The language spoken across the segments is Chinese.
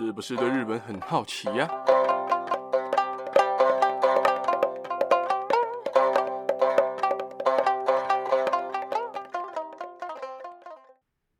是不是对日本很好奇呀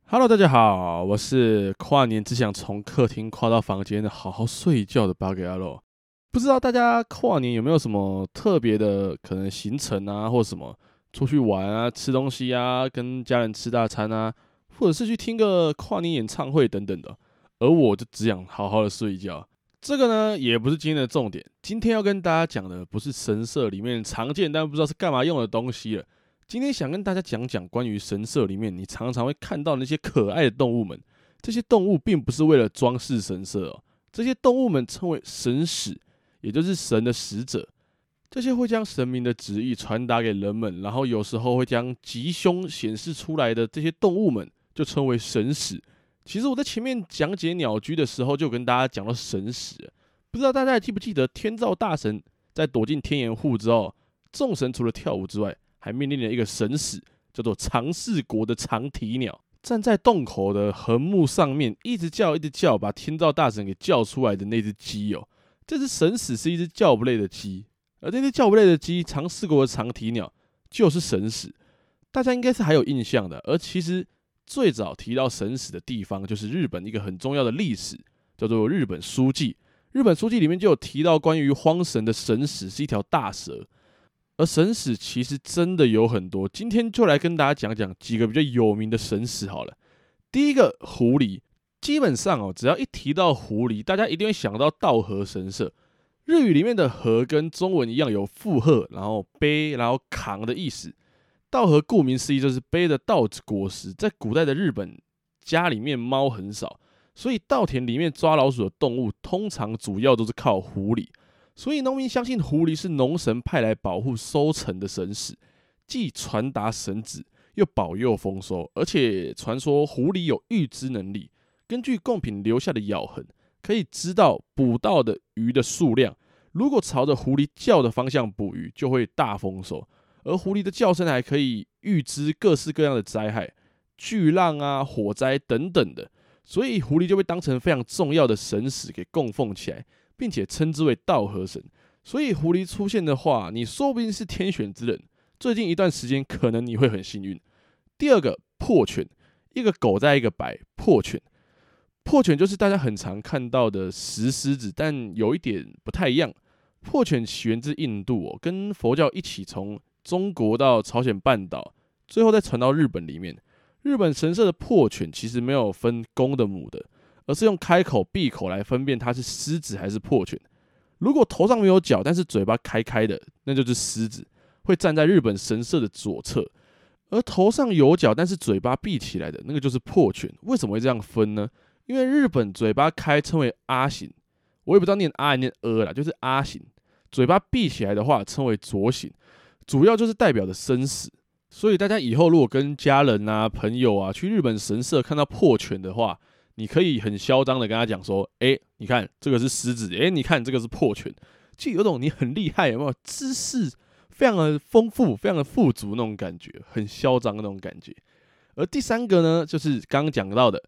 ？Hello，大家好，我是跨年只想从客厅跨到房间的好好睡觉的八格阿洛。不知道大家跨年有没有什么特别的可能行程啊，或什么出去玩啊、吃东西啊、跟家人吃大餐啊，或者是去听个跨年演唱会等等的。而我就只想好好的睡觉。这个呢，也不是今天的重点。今天要跟大家讲的不是神社里面常见但不知道是干嘛用的东西了。今天想跟大家讲讲关于神社里面你常常会看到那些可爱的动物们。这些动物并不是为了装饰神社哦，这些动物们称为神使，也就是神的使者。这些会将神明的旨意传达给人们，然后有时候会将吉凶显示出来的这些动物们，就称为神使。其实我在前面讲解鸟居的时候，就跟大家讲到神使，不知道大家还记不记得天照大神在躲进天岩户之后，众神除了跳舞之外，还命令了一个神使，叫做长四国的长蹄鸟，站在洞口的横木上面，一直叫，一直叫，把天照大神给叫出来的那只鸡哦，这只神使是一只叫不累的鸡，而这只叫不累的鸡，长四国的长蹄鸟就是神使，大家应该是还有印象的，而其实。最早提到神使的地方，就是日本一个很重要的历史，叫做《日本书记》。《日本书记》里面就有提到关于荒神的神使是一条大蛇，而神使其实真的有很多。今天就来跟大家讲讲几个比较有名的神使好了。第一个狐狸，基本上哦，只要一提到狐狸，大家一定会想到稻荷神社。日语里面的“和”跟中文一样，有负荷，然后背，然后扛的意思。稻荷顾名思义就是背着稻子果实，在古代的日本家里面猫很少，所以稻田里面抓老鼠的动物通常主要都是靠狐狸，所以农民相信狐狸是农神派来保护收成的神使，既传达神旨，又保佑丰收，而且传说狐狸有预知能力，根据贡品留下的咬痕，可以知道捕到的鱼的数量，如果朝着狐狸叫的方向捕鱼，就会大丰收。而狐狸的叫声还可以预知各式各样的灾害、巨浪啊、火灾等等的，所以狐狸就被当成非常重要的神使给供奉起来，并且称之为道和神。所以狐狸出现的话，你说不定是天选之人。最近一段时间，可能你会很幸运。第二个破犬，一个狗在一个白破犬，破犬就是大家很常看到的石狮子，但有一点不太一样。破犬起源自印度哦，跟佛教一起从。中国到朝鲜半岛，最后再传到日本里面。日本神社的破犬其实没有分公的母的，而是用开口闭口来分辨它是狮子还是破犬。如果头上没有角，但是嘴巴开开的，那就是狮子，会站在日本神社的左侧；而头上有角，但是嘴巴闭起来的那个就是破犬。为什么会这样分呢？因为日本嘴巴开称为阿形，我也不知道念阿还念呃啦，就是阿形；嘴巴闭起来的话称为左形。主要就是代表的生死，所以大家以后如果跟家人啊、朋友啊去日本神社看到破犬的话，你可以很嚣张的跟他讲说：“诶，你看这个是狮子，诶，你看这个是破犬。”就有种你很厉害，有没有？知识非常的丰富，非常的富足那种感觉，很嚣张的那种感觉。而第三个呢，就是刚刚讲到的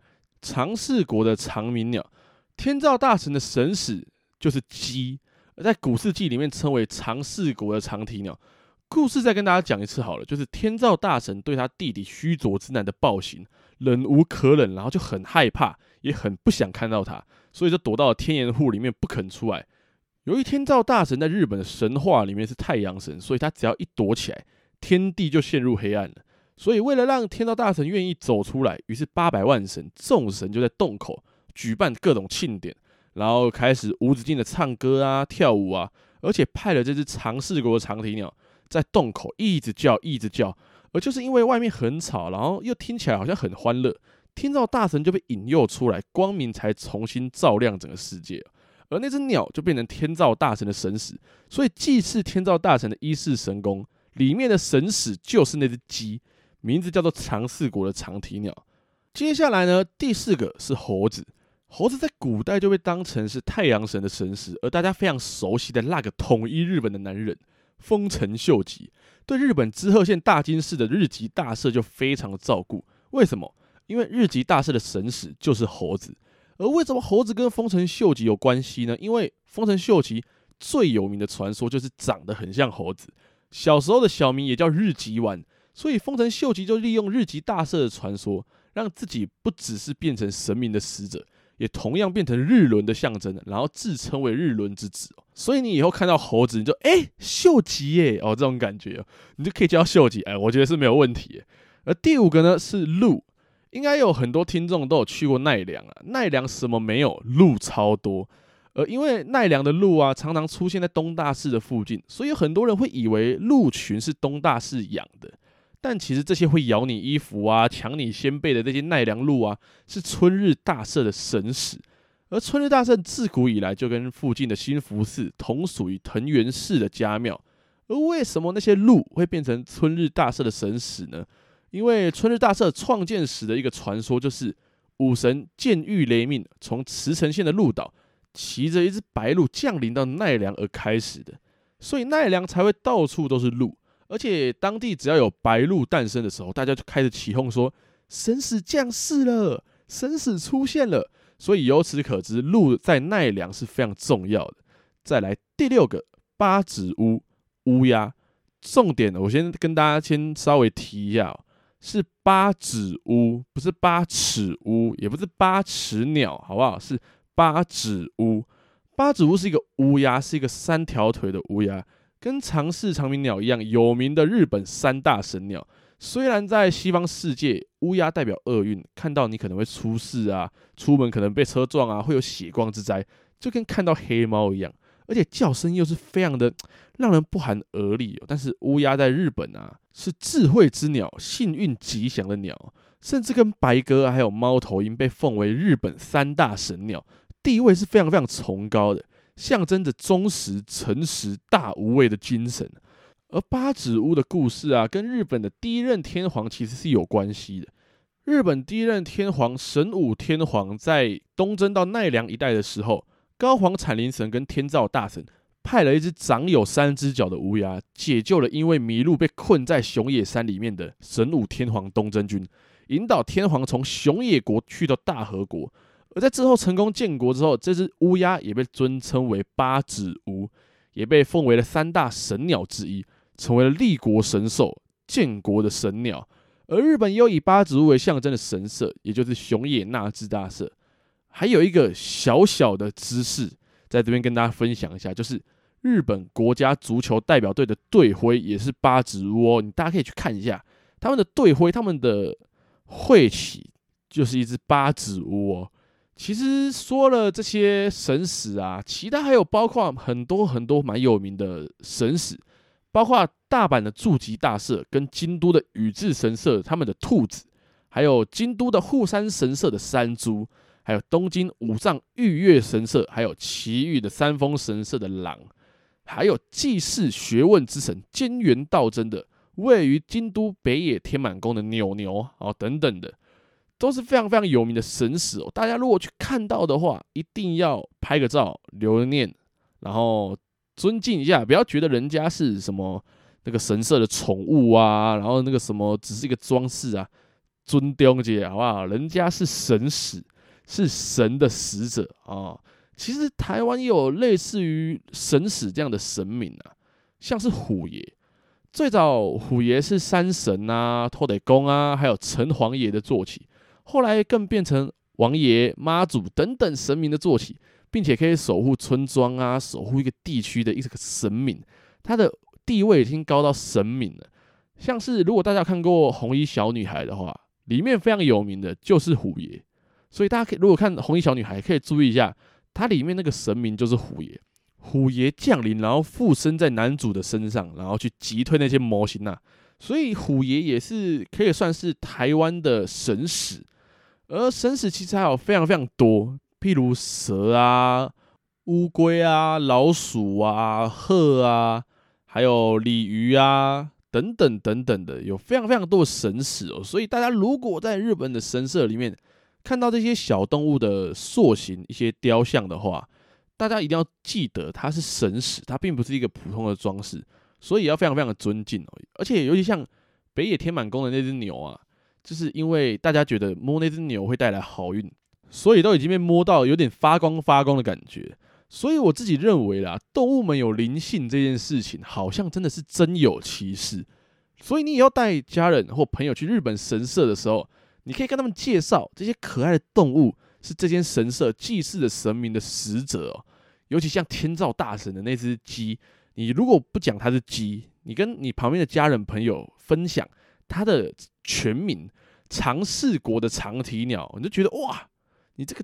长世国的长鸣鸟，天照大神的神使就是鸡，在古世纪里面称为长世国的长啼鸟。故事再跟大家讲一次好了，就是天照大神对他弟弟须佐之男的暴行忍无可忍，然后就很害怕，也很不想看到他，所以就躲到了天岩户里面不肯出来。由于天照大神在日本的神话里面是太阳神，所以他只要一躲起来，天地就陷入黑暗了。所以为了让天照大神愿意走出来，于是八百万神众神就在洞口举办各种庆典，然后开始无止境的唱歌啊、跳舞啊，而且派了这只长赐国长蹄鸟。在洞口一直叫，一直叫，而就是因为外面很吵，然后又听起来好像很欢乐，天照大神就被引诱出来，光明才重新照亮整个世界。而那只鸟就变成天照大神的神使，所以祭祀天照大神的一世神功里面的神使就是那只鸡，名字叫做长四国的长蹄鸟。接下来呢，第四个是猴子，猴子在古代就被当成是太阳神的神使，而大家非常熟悉的那个统一日本的男人。丰臣秀吉对日本滋贺县大津市的日吉大社就非常的照顾。为什么？因为日吉大社的神使就是猴子，而为什么猴子跟丰臣秀吉有关系呢？因为丰臣秀吉最有名的传说就是长得很像猴子，小时候的小名也叫日吉丸，所以丰臣秀吉就利用日吉大社的传说，让自己不只是变成神明的使者，也同样变成日轮的象征，然后自称为日轮之子。所以你以后看到猴子，你就哎、秀吉耶哦，这种感觉哦，你就可以叫秀吉，哎，我觉得是没有问题。而第五个呢是鹿。应该有很多听众都有去过奈良啊，奈良什么没有？鹿超多。呃因为奈良的鹿啊，常常出现在东大寺的附近，所以很多人会以为鹿群是东大寺养的。但其实这些会咬你衣服啊、抢你先辈的这些奈良鹿啊，是春日大社的神使。而春日大社自古以来就跟附近的新福寺同属于藤原氏的家庙。而为什么那些鹿会变成春日大社的神使呢？因为春日大社创建时的一个传说，就是武神剑玉雷命从茨城县的鹿岛骑着一只白鹿降临到奈良而开始的，所以奈良才会到处都是鹿。而且当地只要有白鹿诞生的时候，大家就开始起哄说神使降世了，神使出现了。所以由此可知，鹿在奈良是非常重要的。再来第六个八指乌乌鸦，重点我先跟大家先稍微提一下。是八指乌，不是八尺乌，也不是八尺鸟，好不好？是八指乌。八指乌是一个乌鸦，是一个三条腿的乌鸦，跟长翅长鸣鸟一样有名的日本三大神鸟。虽然在西方世界，乌鸦代表厄运，看到你可能会出事啊，出门可能被车撞啊，会有血光之灾，就跟看到黑猫一样。而且叫声又是非常的让人不寒而栗哦。但是乌鸦在日本啊是智慧之鸟，幸运吉祥的鸟，甚至跟白鸽还有猫头鹰被奉为日本三大神鸟，地位是非常非常崇高的，象征着忠实、诚实、大无畏的精神。而八咫乌的故事啊，跟日本的第一任天皇其实是有关系的。日本第一任天皇神武天皇在东征到奈良一带的时候。高皇产灵神跟天照大神派了一只长有三只脚的乌鸦，解救了因为迷路被困在熊野山里面的神武天皇东征军，引导天皇从熊野国去到大和国。而在之后成功建国之后，这只乌鸦也被尊称为八指乌，也被奉为了三大神鸟之一，成为了立国神兽、建国的神鸟。而日本也有以八指乌为象征的神社，也就是熊野那智大社。还有一个小小的知识，在这边跟大家分享一下，就是日本国家足球代表队的队徽也是八指乌，你大家可以去看一下他们的队徽，他们的会旗就是一只八指乌。其实说了这些神使啊，其他还有包括很多很多蛮有名的神使，包括大阪的筑吉大社跟京都的宇治神社他们的兔子，还有京都的户山神社的山猪。还有东京武藏御月神社，还有埼玉的三丰神社的狼，还有济世学问之神兼元道真的位于京都北野天满宫的牛牛哦等等的，都是非常非常有名的神使哦。大家如果去看到的话，一定要拍个照留个念，然后尊敬一下，不要觉得人家是什么那个神社的宠物啊，然后那个什么只是一个装饰啊，尊重姐好不好？人家是神使。是神的使者啊！其实台湾也有类似于神使这样的神明啊，像是虎爷。最早虎爷是山神啊、土地公啊，还有城隍爷的坐骑，后来更变成王爷、妈祖等等神明的坐骑，并且可以守护村庄啊，守护一个地区的一个神明，他的地位已经高到神明了。像是如果大家看过红衣小女孩的话，里面非常有名的就是虎爷。所以大家可以如果看红衣小女孩，可以注意一下，它里面那个神明就是虎爷，虎爷降临，然后附身在男主的身上，然后去击退那些魔形呐。所以虎爷也是可以算是台湾的神使，而神使其实还有非常非常多，譬如蛇啊、乌龟啊、老鼠啊、鹤啊，还有鲤鱼啊等等等等的，有非常非常多的神使哦。所以大家如果在日本的神社里面，看到这些小动物的塑形、一些雕像的话，大家一定要记得它是神使，它并不是一个普通的装饰，所以要非常非常的尊敬哦。而且尤其像北野天满宫的那只牛啊，就是因为大家觉得摸那只牛会带来好运，所以都已经被摸到有点发光发光的感觉。所以我自己认为啦，动物们有灵性这件事情，好像真的是真有其事。所以你也要带家人或朋友去日本神社的时候，你可以跟他们介绍这些可爱的动物是这间神社祭祀的神明的使者哦。尤其像天照大神的那只鸡，你如果不讲它是鸡，你跟你旁边的家人朋友分享它的全名长赐国的长体鸟，你就觉得哇，你这个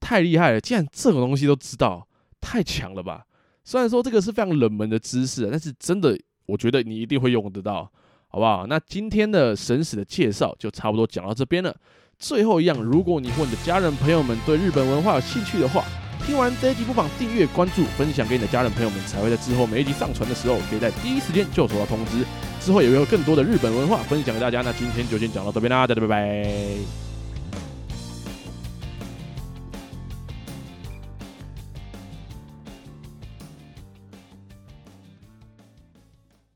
太厉害了，竟然这种东西都知道，太强了吧？虽然说这个是非常冷门的知识，但是真的，我觉得你一定会用得到，好不好？那今天的神使的介绍就差不多讲到这边了。最后一样，如果你或你的家人朋友们对日本文化有兴趣的话，听完这一集，不妨订阅、关注、分享给你的家人朋友们，才会在之后每一集上传的时候，可以在第一时间就收到通知。之后也会有更多的日本文化分享给大家。那今天就先讲到这边啦，大家拜拜。